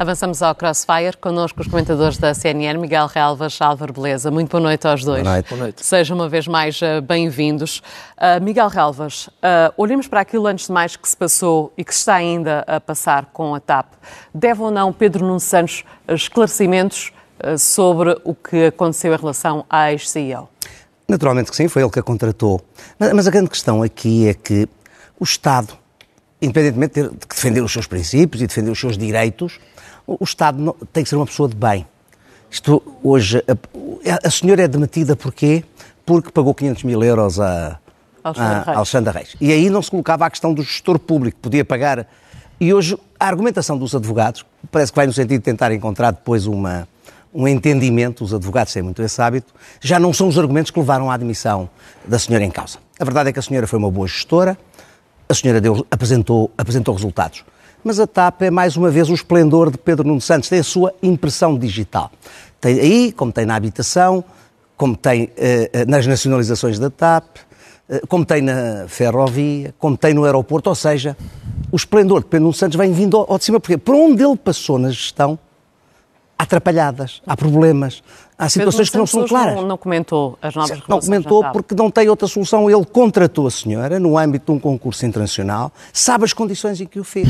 Avançamos ao Crossfire, connosco os comentadores da CNN, Miguel Relvas, Álvaro Beleza. Muito boa noite aos dois. Boa noite. Boa noite. Sejam uma vez mais uh, bem-vindos. Uh, Miguel Relvas, uh, olhemos para aquilo antes de mais que se passou e que se está ainda a passar com a TAP. Deve ou não Pedro Nuno Santos esclarecimentos sobre o que aconteceu em relação à ex-CEO? Naturalmente que sim, foi ele que a contratou. Mas, mas a grande questão aqui é que o Estado, independentemente de defender os seus princípios e defender os seus direitos, o Estado tem que ser uma pessoa de bem. Isto, hoje, a, a senhora é demitida porquê? Porque pagou 500 mil euros a, Alexandre, a Reis. Alexandre Reis. E aí não se colocava a questão do gestor público, podia pagar. E hoje a argumentação dos advogados parece que vai no sentido de tentar encontrar depois uma, um entendimento, os advogados têm muito esse hábito, já não são os argumentos que levaram à admissão da senhora em causa. A verdade é que a senhora foi uma boa gestora, a senhora deu, apresentou, apresentou resultados. Mas a TAP é mais uma vez o esplendor de Pedro Nuno Santos, tem a sua impressão digital. Tem aí, como tem na habitação, como tem eh, nas nacionalizações da TAP, eh, como tem na ferrovia, como tem no aeroporto, ou seja, o esplendor de Pedro Nuno Santos vem vindo ao, ao de cima, porque por onde ele passou na gestão, atrapalhadas, há problemas, há situações que não são claras. Não, não comentou as novas Não comentou porque não tem outra solução. Ele contratou a senhora no âmbito de um concurso internacional, sabe as condições em que o fez.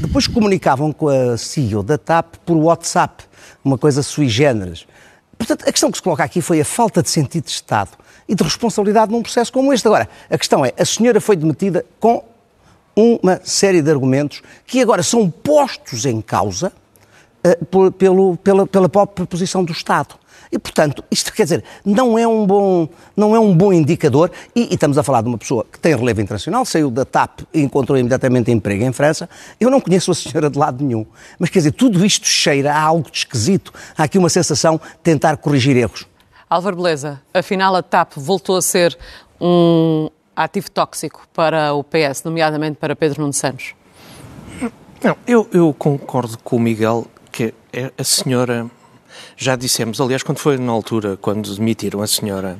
Depois comunicavam com a CEO da TAP por WhatsApp, uma coisa sui generis. Portanto, a questão que se coloca aqui foi a falta de sentido de Estado e de responsabilidade num processo como este. Agora, a questão é, a senhora foi demitida com uma série de argumentos que agora são postos em causa uh, pelo, pela, pela própria posição do Estado. E, portanto, isto quer dizer, não é um bom, não é um bom indicador, e, e, estamos a falar de uma pessoa que tem relevo internacional, saiu da TAP e encontrou imediatamente emprego em França. Eu não conheço a senhora de lado nenhum, mas quer dizer, tudo isto cheira a algo de esquisito. Há aqui uma sensação de tentar corrigir erros. Álvaro Beleza, afinal a TAP voltou a ser um ativo tóxico para o PS, nomeadamente para Pedro Nuno Santos? Não, eu, eu concordo com o Miguel a senhora já dissemos, aliás, quando foi na altura, quando demitiram a senhora,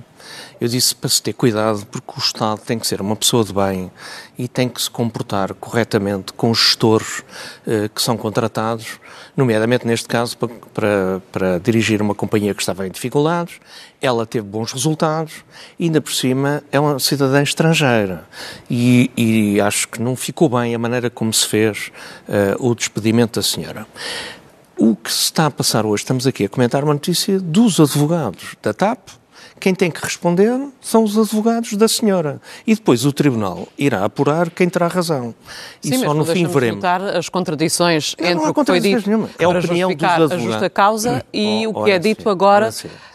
eu disse para se ter cuidado, porque o Estado tem que ser uma pessoa de bem e tem que se comportar corretamente com os gestores eh, que são contratados, nomeadamente neste caso para, para, para, dirigir uma companhia que estava em dificuldades. Ela teve bons resultados e, ainda por cima, é uma cidadã estrangeira. E, e acho que não ficou bem a maneira como se fez eh, o despedimento da senhora. O que se está a passar hoje, estamos aqui a comentar uma notícia dos advogados da TAP. Quem tem que responder são os advogados da senhora. E depois o Tribunal irá apurar quem terá razão. Sim, e só no fim veremos. notar as contradições não, entre não o que foi dito nenhuma. é a opinião dos advogados. a justa causa e Oh, o que é ora dito sim, agora.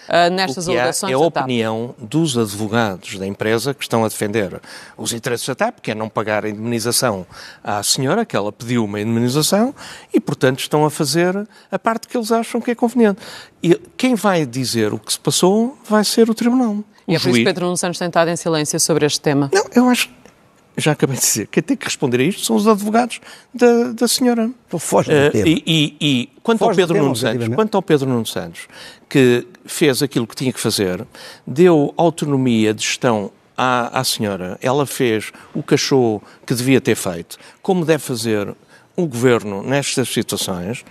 Uh, nestas alegações é a opinião dos advogados da empresa que estão a defender os interesses da TAP, que é não pagar a indemnização à senhora, que ela pediu uma indemnização, e, portanto, estão a fazer a parte que eles acham que é conveniente. E quem vai dizer o que se passou vai ser o Tribunal. E o é por isso que juiz- Pedro Nuno Santos tem estado em silêncio sobre este tema. Não, eu acho. Já acabei de dizer. Quem tem que responder a isto são os advogados da, da senhora. Ele foge do Eh, tema. e, e- e quanto ao Foge do Pedro Nuno Santos, quanto ao Pedro Nuno Santos, que fez aquilo que tinha que fazer, deu autonomia de gestão à, à senhora, ela fez o achou que devia ter feito, como deve fazer o governo nestas situações,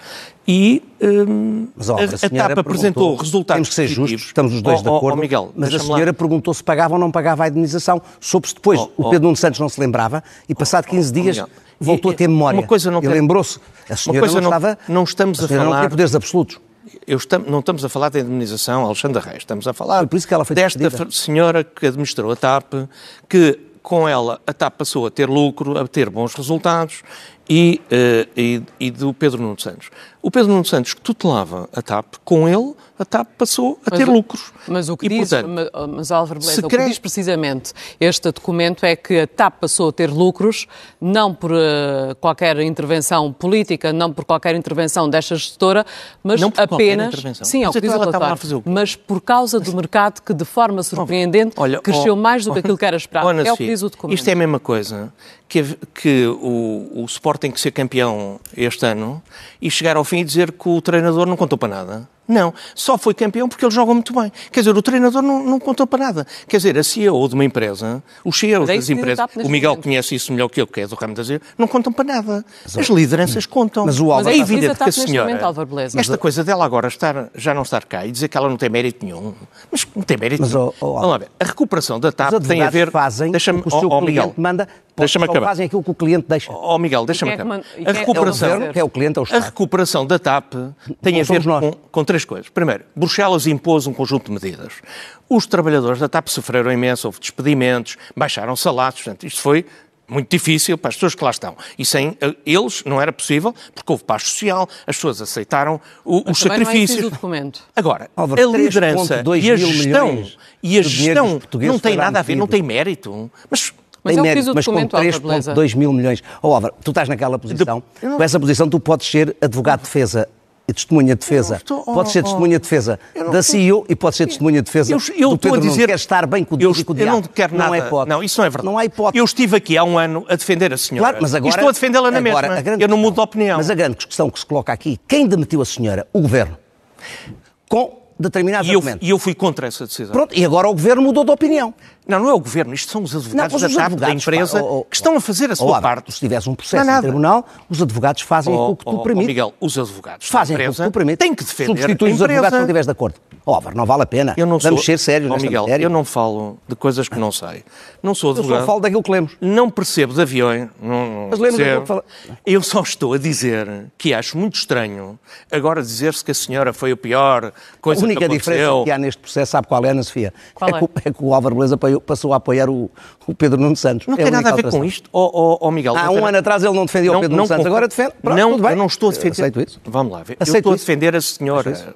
e hum, a, a TAP apresentou resultados Temos que ser justos, estamos os dois Ó, de acordo. Miguel, mas a senhora perguntou se pagava ou não pagava a indemnização. Soube-se depois. Ó, o. Pedro Nuno Santos não se lembrava e, passado 15 dias, Miguel, voltou e- a ter memória. uma coisa não e lembrou-se. A senhora coisa não, não- estava. não estamos a a senhora não falar- tinha poderes absolutos. Eu estam- não estamos a falar da indemnização Alexandre Reis, estamos a falar desta despedida. f- senhora que administrou a TAP, que com ela a TAP passou a ter lucro, a ter bons resultados, e, eh, e, e do Pedro Nuno Santos. O Pedro Nuno Santos que tutelava a TAP, com ele a TAP passou a Mas ter o- lucros. Mas o que e, diz, portanto, ma- mas Álvaro Beleza, o que diz precisamente este documento é que a TAP passou a ter lucros, não por eh, qualquer intervenção política, não por qualquer intervenção desta gestora, mas Não por apenas. Sim, é o que diz o então estava relatório. o? Mas por causa do mercado que, de forma surpreendente, Olha, cresceu ó, mais do que aquilo que era esperado. ó, é o que diz o documento. Isto é a mesma coisa que, que o, o Sport tem que ser campeão este ano e chegar ao fim dizer que o treinador não contou para nada. Não, só foi campeão porque ele joga muito bem. Quer dizer, o treinador não, não contou para nada. Quer dizer, a CEO de uma empresa, os CEOs é das empresas, o Miguel momento. conhece isso melhor que eu, que é do ramo das não contam para nada. As lideranças contam. Mas, o Álvaro, mas é evidente que a senhora, momento, esta coisa dela agora estar, já não estar cá e dizer que ela não tem mérito nenhum, mas não tem mérito mas, nenhum. Oh, oh, Vamos lá ver, a recuperação da TAP tem a ver... fazem deixa-me, o seu oh, Miguel, manda Deixa-me acabar. fazem aquilo que o cliente deixa. Ó oh, Miguel, deixa-me é acabar. É a recuperação, é o, que é o cliente, é o. A recuperação da TAP tem a ver com, com, três coisas. Primeiro, Bruxelas impôs um conjunto de medidas. Os trabalhadores da TAP sofreram imenso, houve despedimentos, baixaram salários, portanto, isto foi muito difícil para as pessoas que lá estão. E sem eh, eles não era possível, porque houve paz social, as pessoas aceitaram o, os sacrifícios. Não é documento. Agora, a liderança e a gestão, e a gestão não tem nada a ver, não tem mérito. Mas mas tem mérito, mas com 3,2 mil milhões. Ó, oh, tu estás naquela posição, de... com essa posição tu podes ser advogado de defesa e testemunha de defesa. Estou, oh, pode ser testemunha de defesa da CEO e pode ser testemunha de defesa eu, eu do Pedro a dizer, Quer estar bem com o Deus e com o diabo. Eu não quero nada. Não, é hipótese. não, isso não é verdade. Não há hipótese. Eu estive aqui há um ano a defender a senhora. Claro, mas agora, e estou a defendê-la na agora, mesma. Grande, eu não mudo de opinião. Mas a grande questão que se coloca aqui, quem demitiu a senhora? O Governo. Com determinados e eu, argumentos. E eu fui contra essa decisão. Pronto, e agora o Governo mudou de opinião. Não, não é o Governo, isto são os advogados não, da TAP, da empresa, pá, oh, oh, que estão a fazer a sua oh, parte. Se tivesse um processo no tribunal, os advogados fazem oh, o que tu oh, permites. Miguel, os advogados fazem o que tu permites. Têm que defender Substitui os advogados se não estiveres de acordo. Ó, oh, não vale a pena. Eu não Vamos sou... ser sérios oh, nesta Miguel, matéria. eu não falo de coisas que não sei. Não sou advogado. Eu só falo daquilo que lemos. Não percebo de aviões. Não, Mas lemos percebo. Fala... Eu só estou a dizer que acho muito estranho agora dizer-se que a senhora foi a pior coisa que aconteceu. A única diferença que há neste processo, sabe qual é, Ana Sofia? Qual é, é? Que, é que o Álvaro Beleza passou a apoiar o, o Pedro Nuno Santos. Não é tem nada a ver com isto, oh, oh, Miguel. Há um ano atrás ele não defendia não, o Pedro Nuno Santos, agora defende. Pronto, não, tudo bem. eu não estou a defender. Aceito isso. Vamos lá ver. Aceito eu estou a defender a senhora.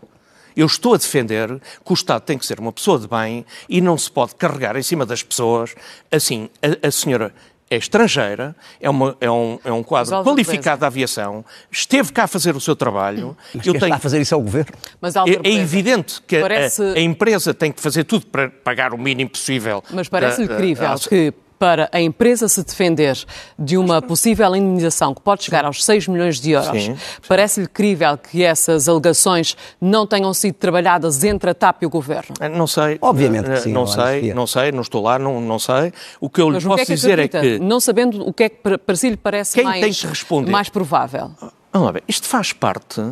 Eu estou a defender que o Estado tem que ser uma pessoa de bem e não se pode carregar em cima das pessoas. Assim, a, a senhora é estrangeira, é, uma, é, um, é um quadro qualificado da aviação, esteve cá a fazer o seu trabalho. Mas eu tenho... está a fazer isso é o Governo. Mas, é, é, evidente que parece... a, a, empresa tem que fazer tudo para pagar o mínimo possível. Mas parece-lhe crível que para a empresa se defender de uma possível indemnização que pode chegar aos 6 milhões de euros, parece-lhe crível que essas alegações não tenham sido trabalhadas entre a TAP e o Governo? Eh, não sei. Obviamente que sim. Não sei, não sei, não estou lá, não, não sei. O que eu lhe posso que é que dizer é que... Não sabendo o que é que para si lhe parece Quem mais, tem que responder? mais provável? Isto faz parte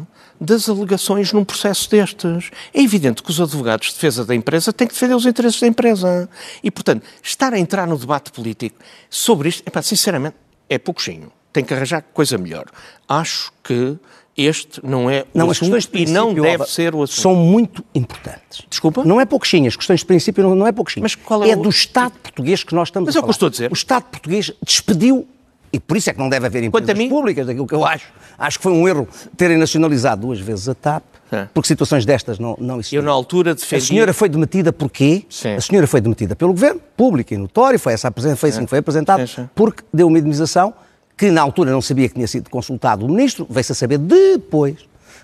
das alegações num processo destes. É evidente que os advogados de defesa da empresa têm que defender os interesses da empresa. E, portanto, estar a entrar no debate político sobre isto, epá, sinceramente, é pouquinho. Tem que arranjar coisa melhor. Acho que este não é o não, assunto as e não deve ser o assunto. São muito importantes. Desculpa? Não é pouquinho, as questões de princípio não, não é pouquinho. Mas qual é, é o... do Estado português que nós estamos Mas a falar. Mas é o que estou a dizer. O Estado português despediu e por isso é que não deve haver empresas mim, públicas, daquilo que eu acho. Acho que foi um erro terem nacionalizado duas vezes a TAP, é. porque situações destas não, não existiam. Eu, na altura, defendi... A senhora foi demitida porquê? Sim. A senhora foi demitida pelo Governo, público e notório, foi, essa, foi assim que foi apresentado, porque deu uma indemnização que na altura não sabia que tinha sido consultado o Ministro, veio-se a saber depois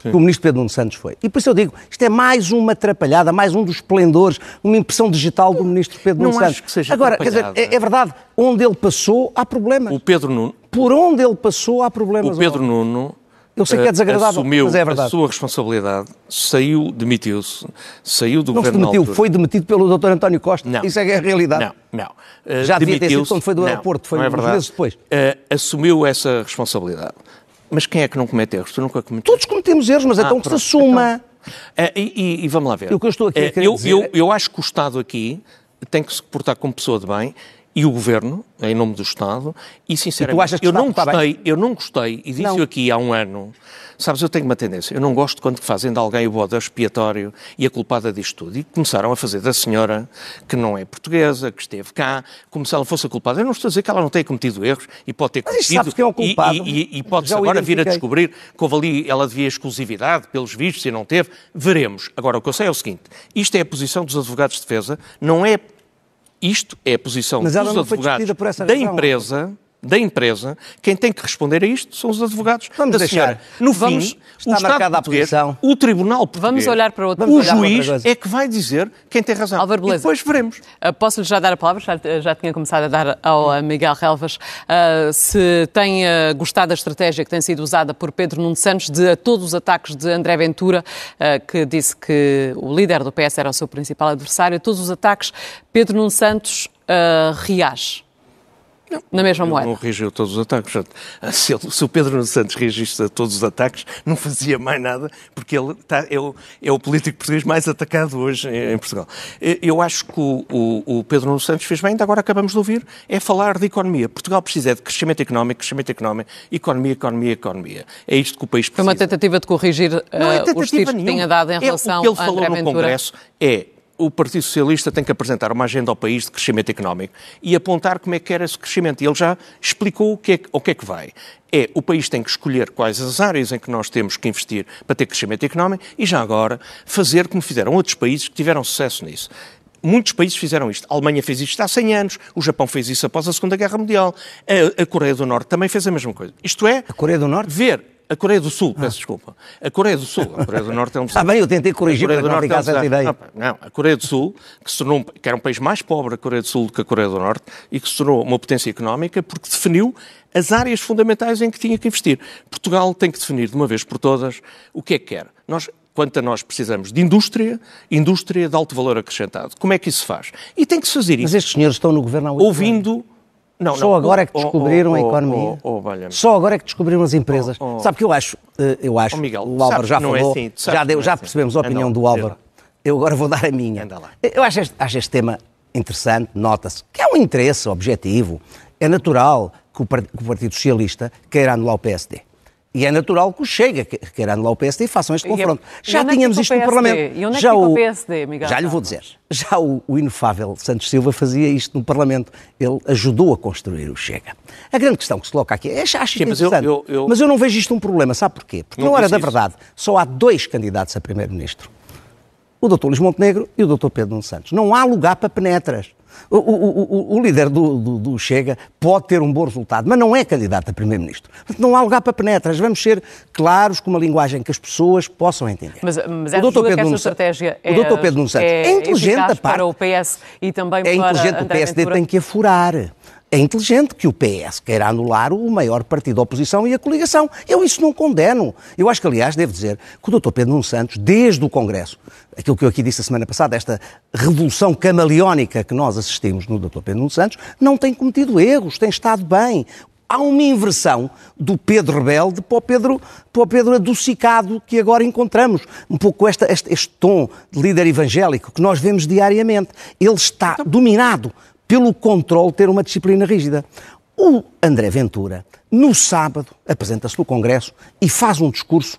Sim. que o ministro Pedro Nuno Santos foi. E por isso eu digo, isto é mais uma atrapalhada, mais um dos esplendores, uma impressão digital do ministro Pedro Nuno Santos. Não acho que seja Agora, quer dizer, é, é, verdade, onde ele passou há problemas. O Pedro Nuno... Por onde ele passou há problemas. O Pedro Nuno eu sei que é desagradável, assumiu mas é verdade. a sua responsabilidade, saiu, demitiu-se, saiu do não governo. Não se demitiu, foi demitido pelo Dr. António Costa. Não. Isso é que é a realidade. Não, não. Uh, Já devia ter sido quando foi do aeroporto, foi não é meses depois. Uh, assumiu essa responsabilidade. Mas quem é que não comete erros? Tu nunca cometeste? Todos cometemos erros, mas ah, então que se assuma. Então, uh, e, e, vamos lá ver. O que eu estou aqui a uh, eu, dizer... eu, eu acho que o Estado aqui tem que se comportar como pessoa de bem e o Governo, em nome do Estado, e sinceramente, e eu, não gostei, eu não gostei, e disse aqui há um ano, sabes, eu tenho uma tendência, eu não gosto quando fazem de alguém o bode expiatório e a culpada disto tudo, e começaram a fazer da senhora, que não é portuguesa, que esteve cá, como se ela fosse a culpada. Eu não estou a dizer que ela não tenha cometido erros e pode ter cometido, que é o culpado. e, e, e pode-se agora vir a descobrir que houve ali, ela devia exclusividade, pelos vistos, e não teve, veremos. Agora, o que eu sei é o seguinte, isto é a posição dos advogados de defesa, não é isto é a posição Mas dos advogados da empresa da empresa, quem tem que responder a isto são os advogados Vamos da deixar. senhora. No Vamos- fim, está o Estado marcada a posição. o Tribunal Português, Vamos olhar para outro- o Vamos olhar para outra juiz é que vai dizer quem tem razão. Álvaro e Beleza. depois veremos. Uh, Posso-lhe já dar a palavra, já, já tinha começado a dar ao Miguel Relvas, uh, se tem uh, gostado da estratégia que tem sido usada por Pedro Nuno Santos de a todos os ataques de André Ventura, uh, que disse que o líder do PS era o seu principal adversário, a todos os ataques, Pedro Nuno Santos uh, reage. Na mesma moeda. não reagiu a todos os ataques. Se, ele- se o Pedro Nuno Santos reagisse a todos os ataques, não fazia mais nada, porque ele está, é, o, é o político português mais atacado hoje em, em Portugal. Eh, Eu acho que o, o- o Pedro Nuno Santos fez bem, ainda agora acabamos de ouvir, é falar de economia. Portugal precisa é de crescimento económico, crescimento económico, economia, economia, economia. É isto que o país Foi precisa. uma tentativa de corrigir uh, Não é os tentativa tiros que tinha dado em É, relação o que ele falou no Ventura. Congresso é o Partido Socialista tem que apresentar uma agenda ao país de crescimento económico e apontar como é que era esse crescimento. E ele já explicou o que, é, que- o que é que vai. É, o país tem que escolher quais as áreas em que nós temos que investir para ter crescimento económico e já agora fazer como fizeram outros países que tiveram sucesso nisso. Muitos países fizeram isto. A Alemanha fez isto há 100 anos, o Japão fez isso após a Segunda Guerra Mundial, a, a Coreia do Norte também fez a mesma coisa. Isto é, A Coreia do Norte? ver a Coreia do Sul, peço desculpa. A Coreia do Sul, a Coreia do Norte é um Está bem, eu tentei corrigir a Coreia para não Norte é ficasse essa ideia. Não, a Coreia do Sul, que, se tornou, que era um país mais pobre, a Coreia do Sul, do que a Coreia do Norte, e que se tornou uma potência económica porque definiu as áreas fundamentais em que tinha que investir. Portugal tem que definir de uma vez por todas o que é que quer. Nós, quanto a nós, precisamos de indústria, indústria de alto valor acrescentado. Como é que isso se faz? E tem que se fazer Mas isso estes senhores estão no governo há oito anos. Não, Só não, agora é que oh, oh, descobriram a oh, economia. oh, oh. Só agora é que descobriram as empresas. Oh, oh. Sabe que eu acho, eh, eu acho, Oh, Miguel, o Álvaro já é falou, assim, tu sabes já, deu, é já assim. percebemos a opinião do Álvaro. lá. Eu agora vou dar a minha. Eu acho este, acho este tema interessante, nota-se, que é um interesse objetivo. É natural que o, Par- que o Partido Socialista queira anular o PSD. E é natural que o Chega que- queira anular o PSD e façam este é- confronto. e Já é que tínhamos isto no? Parlamento. E onde é Já o PSD, Miguel Já lhe vou dizer. Já o, o inefável Santos Silva fazia isto no Parlamento. Ele ajudou a construir o Chega. A grande questão que se coloca aqui é, acho Sim, mas eu- interessante. eu- eu- Mas eu não vejo isto um problema. Sabe porquê? Porque Não na hora da verdade só há dois candidatos a Primeiro-Ministro. O Dr. Luís Montenegro e o Dr. Pedro Nuno Santos. Não há lugar para penetras. O, o- o- o líder do, do- do Chega pode ter um bom resultado, mas não é candidato a Primeiro-Ministro. Não há lugar para penetras. Vamos ser claros com uma linguagem que as pessoas possam entender. Mas, mas O é Dr. que esta Pedro Nuno Sa- estratégia é, o Dr. Pedro Santos é, inteligente da parte. para o PS e também É para inteligente, o PSD Ventura? tem que afurar. É inteligente que o PS queira anular o maior partido da oposição e a coligação. Eu isso não condeno. Eu acho que, aliás, devo dizer que o Dr. Pedro Nuno Santos, desde o Congresso, aquilo que eu aqui disse a semana passada, esta revolução camaleónica que nós assistimos no Dr. Pedro Nuno Santos, não tem cometido erros, tem estado bem. Há uma inversão do Pedro rebelde para o Pedro, para o Pedro adocicado que agora encontramos. Um pouco esta, este, este tom de líder evangélico que nós vemos diariamente. Ele está dominado pelo controle ter uma disciplina rígida. O André Ventura, no sábado, apresenta-se no Congresso e faz um discurso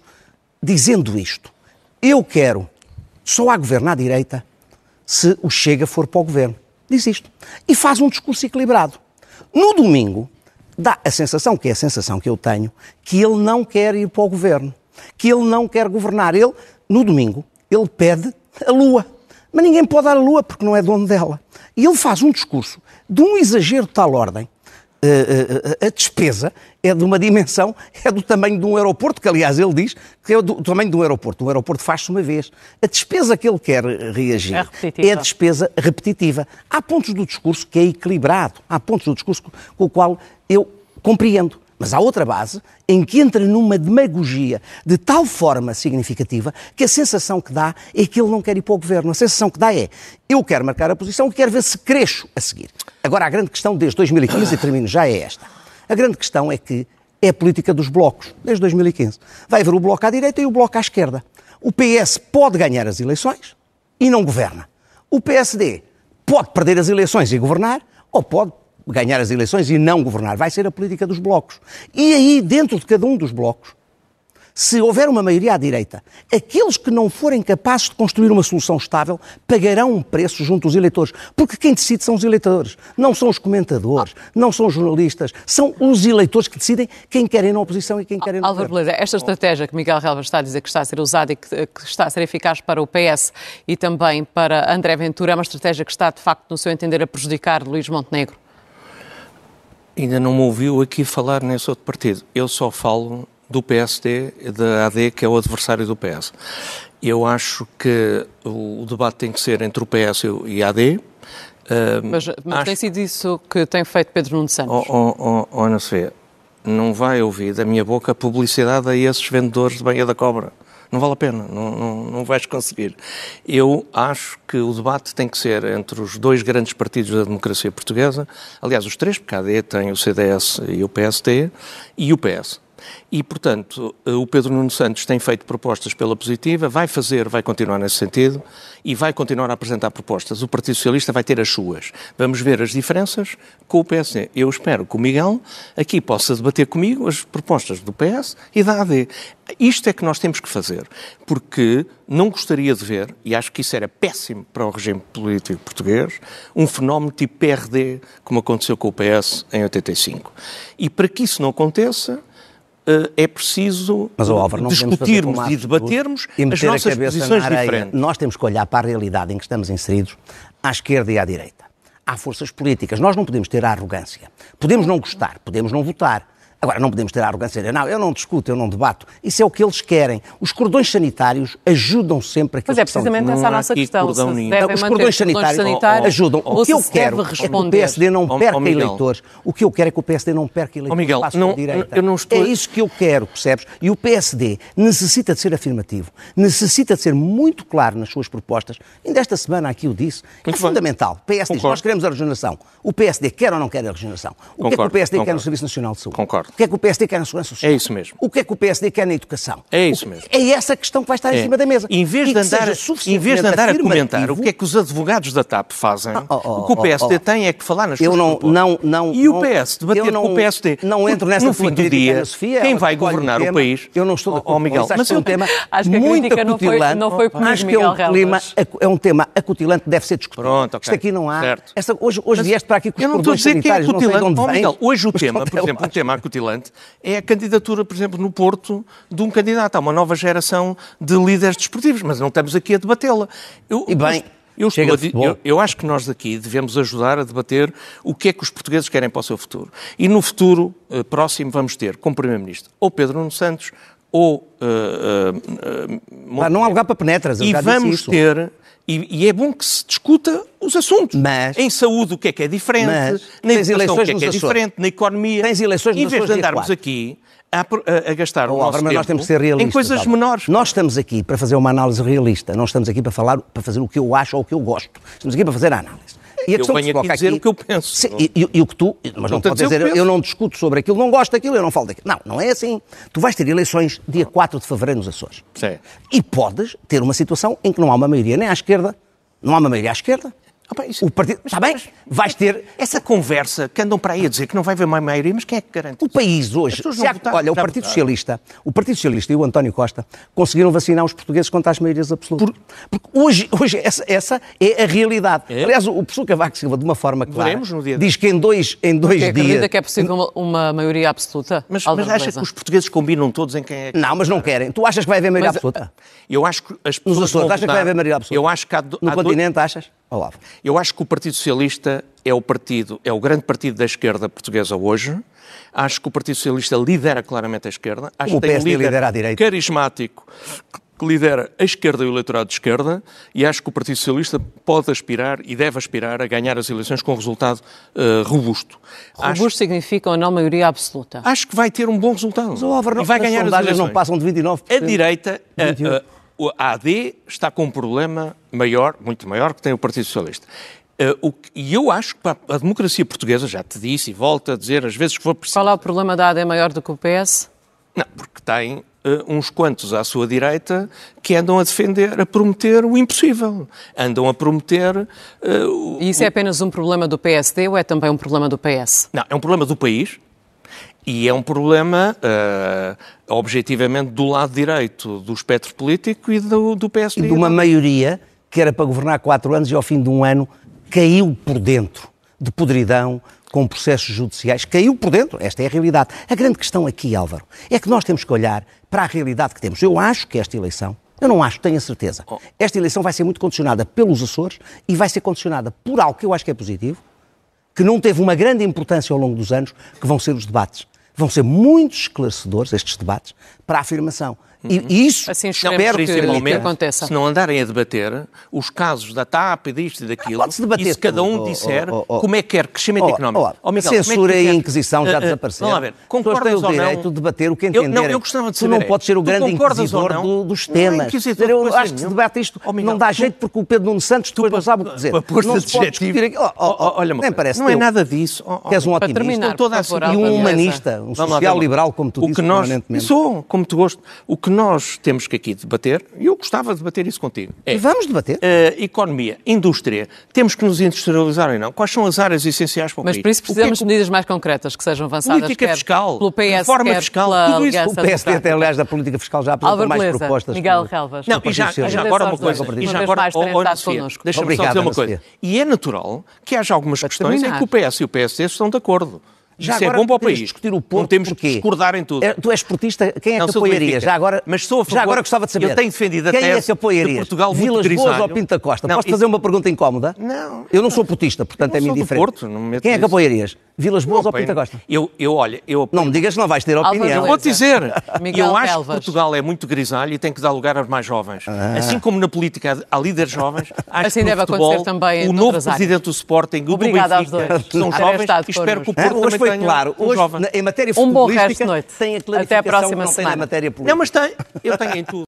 dizendo isto. Eu quero, só há governo à direita se o Chega for para o governo. Diz isto. E faz um discurso equilibrado. No domingo, dá a sensação, que é a sensação que eu tenho, que ele não quer ir para o governo, que ele não quer governar. Ele, no domingo, ele pede a lua. Mas ninguém pode dar a lua porque não é dono dela. E ele faz um discurso de um exagero de tal ordem. eh, eh, eh, a despesa é de uma dimensão, é do tamanho de um aeroporto, que aliás ele diz que é do tamanho de um aeroporto. Um aeroporto faz-se uma vez. A despesa que ele quer reagir É é a despesa repetitiva. Há pontos do discurso que é equilibrado, há pontos do discurso com o qual eu compreendo. Mas há outra base em que entra numa demagogia de tal forma significativa que a sensação que dá é que ele não quer ir para o governo. A sensação que dá é eu quero marcar a posição e quero ver se cresço a seguir. Agora, a grande questão desde 2015, e termino já, é esta. A grande questão é que é a política dos blocos, desde 2015. Vai haver o bloco à direita e o bloco à esquerda. O PS pode ganhar as eleições e não governa. O PSD pode perder as eleições e governar, ou pode ganhar as eleições e não governar. Vai ser a política dos blocos. E aí, dentro de cada um dos blocos, se houver uma maioria à direita, aqueles que não forem capazes de construir uma solução estável pagarão um preço junto aos eleitores. Porque quem decide são os eleitores, não são os comentadores, não são os jornalistas, são os eleitores que decidem quem querem na oposição e quem querem no Álvaro. Beleza, esta estratégia que Miguel Relvas está a dizer que está a ser usada e que, que está a ser eficaz para o PS e também para André Ventura é uma estratégia que está, de facto, no seu entender, a prejudicar Luís Montenegro? Ainda não me ouviu aqui falar nesse outro partido. Eu só falo do PSD, da AD, que é o adversário do PS. Eu acho que o, debate tem que ser entre o PS e a AD. Uh, mas, mas acho... tem sido isso que tem feito Pedro Nuno Santos? Oh, oh, oh, oh Ana Sofia, não vai ouvir da minha boca publicidade a esses vendedores de banha da cobra. Não vale a pena, não, não, não vais conseguir. Eu acho que o debate tem que ser entre os dois grandes partidos da democracia portuguesa, aliás, os três, porque a AD tem o CDS e o PST, e o PS. E, portanto, eh, o Pedro Nuno Santos tem feito propostas pela positiva, vai fazer, vai continuar nesse sentido e vai continuar a apresentar propostas. O Partido Socialista vai ter as suas. Vamos ver as diferenças com o PSD. Eu espero que o Miguel aqui possa debater comigo as propostas do PS e da AD. Isto é que nós temos que fazer, porque não gostaria de ver, e acho que isso era péssimo para o regime político português, um fenómeno tipo PRD, como aconteceu com o PS em 85. E para que isso não aconteça, é preciso Mas, Álvaro, discutirmos e debatermos e as nossas posições diferentes. Nós temos que olhar para a realidade em que estamos inseridos, à esquerda e à direita. Há forças políticas. Nós não podemos ter a arrogância. Podemos não gostar, podemos não votar, Agora, não podemos ter a arrogância de dizer, não, eu não discuto, eu não debato. Isso é o que eles querem. Os cordões sanitários ajudam sempre a Mas é precisamente essa a nossa questão. Não, os cordões sanitários, sanitários ajudam. O que eu quero é que o PSD não perca eleitores. O que eu quero é que o PSD não perca eleitores. Oh, Miguel, não, eu não estou... É isso que eu quero, percebes? E o PSD necessita de ser afirmativo, necessita de ser muito claro nas suas propostas. Ainda esta semana aqui o disse. É muito é fundamental. O PSD diz, nós queremos a regeneração. O PSD quer ou não quer a regeneração? O que é que o PSD quer no Serviço Nacional de Saúde? Concordo. O que é que o PSD quer na segurança social? É isso mesmo. O que é que o PSD quer na educação? É isso mesmo. É essa questão que vai estar é. em cima da mesa. Em vez de andar, em vez de andar a comentar o que é que os advogados da TAP fazem, oh, oh, o que o PSD oh, tem é que falar nas eu não, não, não, E o PS, debater não, com o PSD. Não entro nessa no fim do dia, Sofia, quem vai governar o país... Eu não estou de acordo oh, Miguel, mas é um tema acho que muito acutilante. Não foi, comigo, acho que é um, é tema acutilante que deve ser discutido. Pronto, Isto aqui não há... Hoje, vieste para aqui com os sanitários, não sei de onde vem. Hoje o tema, por exemplo, um tema acutilante é a candidatura, por exemplo, no Porto, de um candidato. Há uma nova geração de líderes desportivos, mas não estamos aqui a debatê-la. E bem. Eu, eu, eu, acho que nós daqui devemos ajudar a debater o que é que os portugueses querem para o seu futuro. E no futuro uh, próximo vamos ter como Primeiro-Ministro ou Pedro Nuno Santos ou. Uh, uh, não há lugar para penetras. E vamos ter. E, e, é bom que se discuta os assuntos. Mas, em saúde, o que é que é diferente, mas, na educação, o que é que é diferente, na economia. Tens eleições em vez de andarmos aqui a, a, a gastar oh, o nosso mas nós temos que ser realistas, em coisas menores. Nós estamos aqui para fazer uma análise realista, não estamos aqui para falar, para fazer o que eu acho ou o que eu gosto. Estamos aqui para fazer a análise. E a eu venho aqui dizer aqui, o que eu penso. Sim, e, e, e, o que tu, mas não, não pode dizer, eu, eu, não discuto sobre aquilo, não gosto daquilo, eu não falo daquilo. Não, não é assim. Tu vais ter eleições dia 4 de fevereiro nos Açores. Sim. E podes ter uma situação em que não há uma maioria nem à esquerda, não há uma maioria à esquerda, Opa, isso... O partido... Está bem? Vais ter... Essa conversa que andam para aí a dizer que não vai haver uma maioria, mas quem é que garante? O país hoje... Há... Votar, olha, o Partido Socialista, o Partido Socialista e o António Costa conseguiram vacinar os portugueses contra as maiorias absolutas. Por... Porque hoje, hoje essa, essa é a realidade. É? Aliás, o professor Cavaco Silva, de uma forma clara, diz que em dois, em dois dias... acredita que é possível uma, uma maioria absoluta? Mas, mas acha que os portugueses combinam todos em quem é... Não, mas não querem. Tu achas que vai haver maioria mas, absoluta? Eu acho que as pessoas... Nos Açores, achas que vai haver maioria absoluta? Eu acho que há... No há continente, dois... achas? Olá. Eu acho que o Partido Socialista é o partido, é o grande partido da esquerda portuguesa hoje. Acho que o Partido Socialista lidera claramente a esquerda. Acho o que tem um líder lidera a direita. carismático que lidera a esquerda e o eleitorado de esquerda e acho que o Partido Socialista pode aspirar e deve aspirar a ganhar as eleições com um resultado uh, robusto. Robusto acho... significa ou não maioria absoluta? Acho que vai ter um bom resultado. Mas, Álvaro, e vai ganhar as eleições. não passam de 29%. A direita... Uh, uh, a AD está com um problema maior, muito maior, que tem o Partido Socialista. Uh, o, e eu acho que a democracia portuguesa, já te disse e volto a dizer às vezes que for preciso. Qual é o problema da AD maior do que o PS? Não, porque tem uh, uns quantos à sua direita que andam a defender, a prometer o impossível. Andam a prometer. Uh, e isso é apenas um problema do PSD ou é também um problema do PS? Não, é um problema do país. E é um problema, uh, objetivamente, do lado direito do espectro político e do, do PSD. E de uma maioria que era para governar quatro anos e ao fim de um ano caiu por dentro de podridão, com processos judiciais, caiu por dentro. Esta é a realidade. A grande questão aqui, Álvaro, é que nós temos que olhar para a realidade que temos. Eu acho que esta eleição, eu não acho, tenho a certeza, oh. esta eleição vai ser muito condicionada pelos Açores e vai ser condicionada por algo que eu acho que é positivo, que não teve uma grande importância ao longo dos anos, que vão ser os debates. Vão ser muito esclarecedores estes debates para a afirmação. E, e isso Assim espero esperemos que, Principalmente, aconteça. se não andarem a debater os casos da TAP e disto e daquilo, Pode-se debater e se cada um tudo, oh, disser oh, oh, oh. como é que quer crescimento Oh, económico. oh, Oh, Miguel, é que censura tu e Inquisição já Ah, ah, desapareceram. Vamos lá ver, As pessoas têm concordas o ou não? direito de debater o que Eu- entenderem. não, eu gostava de Tu saber não é, podes ser o tu grande concordas inquisidor não? do- dos Não, temas. inquisidor eu acho que se debate isto Oh, Miguel, não dá tu- jeito porque o Pedro Nuno Santos depois não sabe o que dizer. Não se pode discutir aqui. Olha nem parece não é nada disso. És um otimista. e um humanista, um Vamos lá ver social uma- liberal, como tu o dizes que nós, permanentemente. Sou, como tu gosto. O que nós temos que aqui debater, e eu gostava de debater isso contigo, é E vamos debater. eh, economia, indústria, temos que nos industrializar ou não? Quais são as áreas essenciais para o Mas país? por isso O que é precisamos que- de medidas mais concretas que sejam avançadas Política quer fiscal, pelo PS, reforma quer fiscal, tudo isso. O PSD, até, aliás, da política fiscal já apresentou mais Beleza, propostas. Miguel Relvas. Não, e já, já agora uma coisa. E já agora, mais oh, oh, deixa-me só dizer uma coisa. E é natural que haja algumas Para questões em que o PS e o PSD estão de acordo. Já Isso é agora bom para o país. discutir o Porto, Não temos porquê? que discordar em tudo. É, tu és portista, quem é Não, que? Benfica. Já agora, Mas sou a já favor- agora gostava de saber. Eu tenho defendido a quem é tese que apoiarias? Portugal muito Vilas Boas grisalho. ou Pinto da Costa? Não, Posso isso- fazer uma pergunta incómoda? Não. Eu não sou portista, portanto Eu é não mim sou do diferente. Porto, não me meto quem é que apoiarias? Vilas Boas ou Apoio- Pinto da Costa? Eu, eu, olha, eu Não me digas que não vais ter opinião. Beleza. Vou-te dizer, eu acho que Portugal é muito grisalho e tem que dar lugar aos mais jovens. Ah. Assim como na política há líderes jovens, acho Assim que deve futebol, acontecer também o novo presidente do Sporting, o do aos Benfica, são jovens estado e espero que o Porto também foi tenha claro. um Hoje, jovem. em matéria Um bom resto de futebolística, noite. tem a Até a clarificação próxima que não tem semana. na matéria política. Não, mas tem. Eu tenho em tudo.